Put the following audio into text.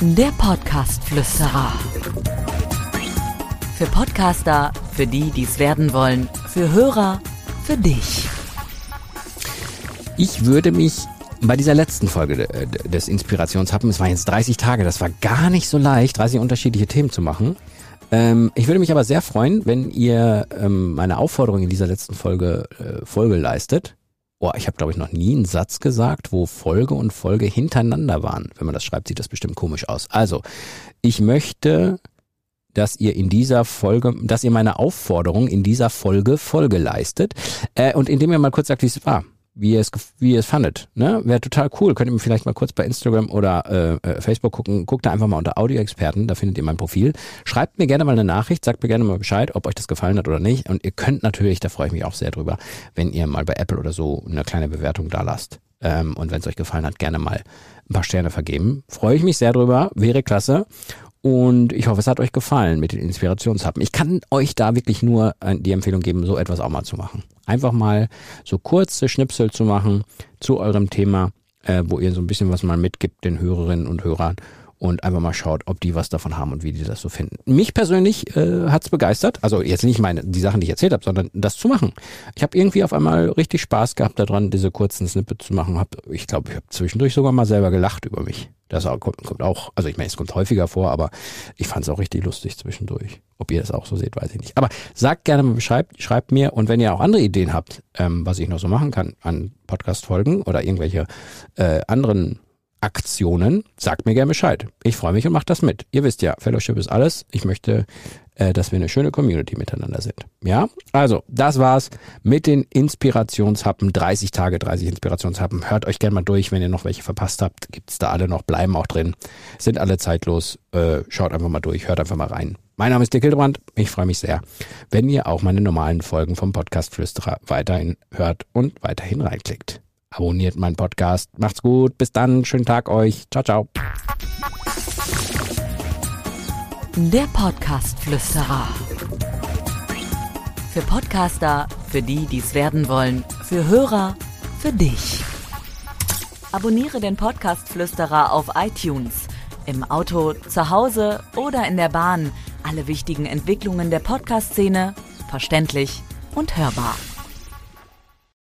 Der Podcast-Flüsterer. Für Podcaster, für die, die es werden wollen, für Hörer, für dich. Ich würde mich bei dieser letzten Folge des Inspirationshappen, es waren jetzt 30 Tage, das war gar nicht so leicht, 30 unterschiedliche Themen zu machen. Ähm, ich würde mich aber sehr freuen, wenn ihr ähm, meine Aufforderung in dieser letzten Folge äh, Folge leistet. Oh, ich habe, glaube ich, noch nie einen Satz gesagt, wo Folge und Folge hintereinander waren. Wenn man das schreibt, sieht das bestimmt komisch aus. Also, ich möchte, dass ihr in dieser Folge, dass ihr meine Aufforderung in dieser Folge Folge leistet äh, und indem ihr mal kurz sagt, wie es war wie ihr es, wie ihr es fandet. Ne? Wäre total cool. Könnt ihr mir vielleicht mal kurz bei Instagram oder äh, äh, Facebook gucken. Guckt da einfach mal unter Audioexperten, da findet ihr mein Profil. Schreibt mir gerne mal eine Nachricht, sagt mir gerne mal Bescheid, ob euch das gefallen hat oder nicht. Und ihr könnt natürlich, da freue ich mich auch sehr drüber, wenn ihr mal bei Apple oder so eine kleine Bewertung da lasst. Ähm, und wenn es euch gefallen hat, gerne mal ein paar Sterne vergeben. Freue ich mich sehr drüber, wäre klasse. Und ich hoffe, es hat euch gefallen mit den Inspirationshappen. Ich kann euch da wirklich nur äh, die Empfehlung geben, so etwas auch mal zu machen. Einfach mal so kurze Schnipsel zu machen zu eurem Thema, äh, wo ihr so ein bisschen was mal mitgibt den Hörerinnen und Hörern und einfach mal schaut, ob die was davon haben und wie die das so finden. Mich persönlich äh, hat's begeistert, also jetzt nicht meine die Sachen, die ich erzählt habe, sondern das zu machen. Ich habe irgendwie auf einmal richtig Spaß gehabt daran, diese kurzen Snippets zu machen. Hab, ich glaube, ich habe zwischendurch sogar mal selber gelacht über mich. Das kommt, kommt auch, also ich meine, es kommt häufiger vor, aber ich fand es auch richtig lustig zwischendurch. Ob ihr das auch so seht, weiß ich nicht. Aber sagt gerne mal Bescheid, schreibt mir und wenn ihr auch andere Ideen habt, ähm, was ich noch so machen kann an Podcast-Folgen oder irgendwelche äh, anderen Aktionen, sagt mir gerne Bescheid. Ich freue mich und mache das mit. Ihr wisst ja, Fellowship ist alles. Ich möchte, äh, dass wir eine schöne Community miteinander sind. Ja, also das war's mit den Inspirationshappen. 30 Tage, 30 Inspirationshappen. Hört euch gerne mal durch, wenn ihr noch welche verpasst habt. Gibt's da alle noch, bleiben auch drin. Sind alle zeitlos. Äh, schaut einfach mal durch, hört einfach mal rein. Mein Name ist Dirk Hildebrand. Ich freue mich sehr, wenn ihr auch meine normalen Folgen vom Podcast Flüsterer weiterhin hört und weiterhin reinklickt. Abonniert meinen Podcast. Macht's gut. Bis dann. Schönen Tag euch. Ciao, ciao. Der Podcast-Flüsterer. Für Podcaster, für die, die es werden wollen, für Hörer, für dich. Abonniere den Podcast-Flüsterer auf iTunes, im Auto, zu Hause oder in der Bahn. Alle wichtigen Entwicklungen der Podcast-Szene verständlich und hörbar.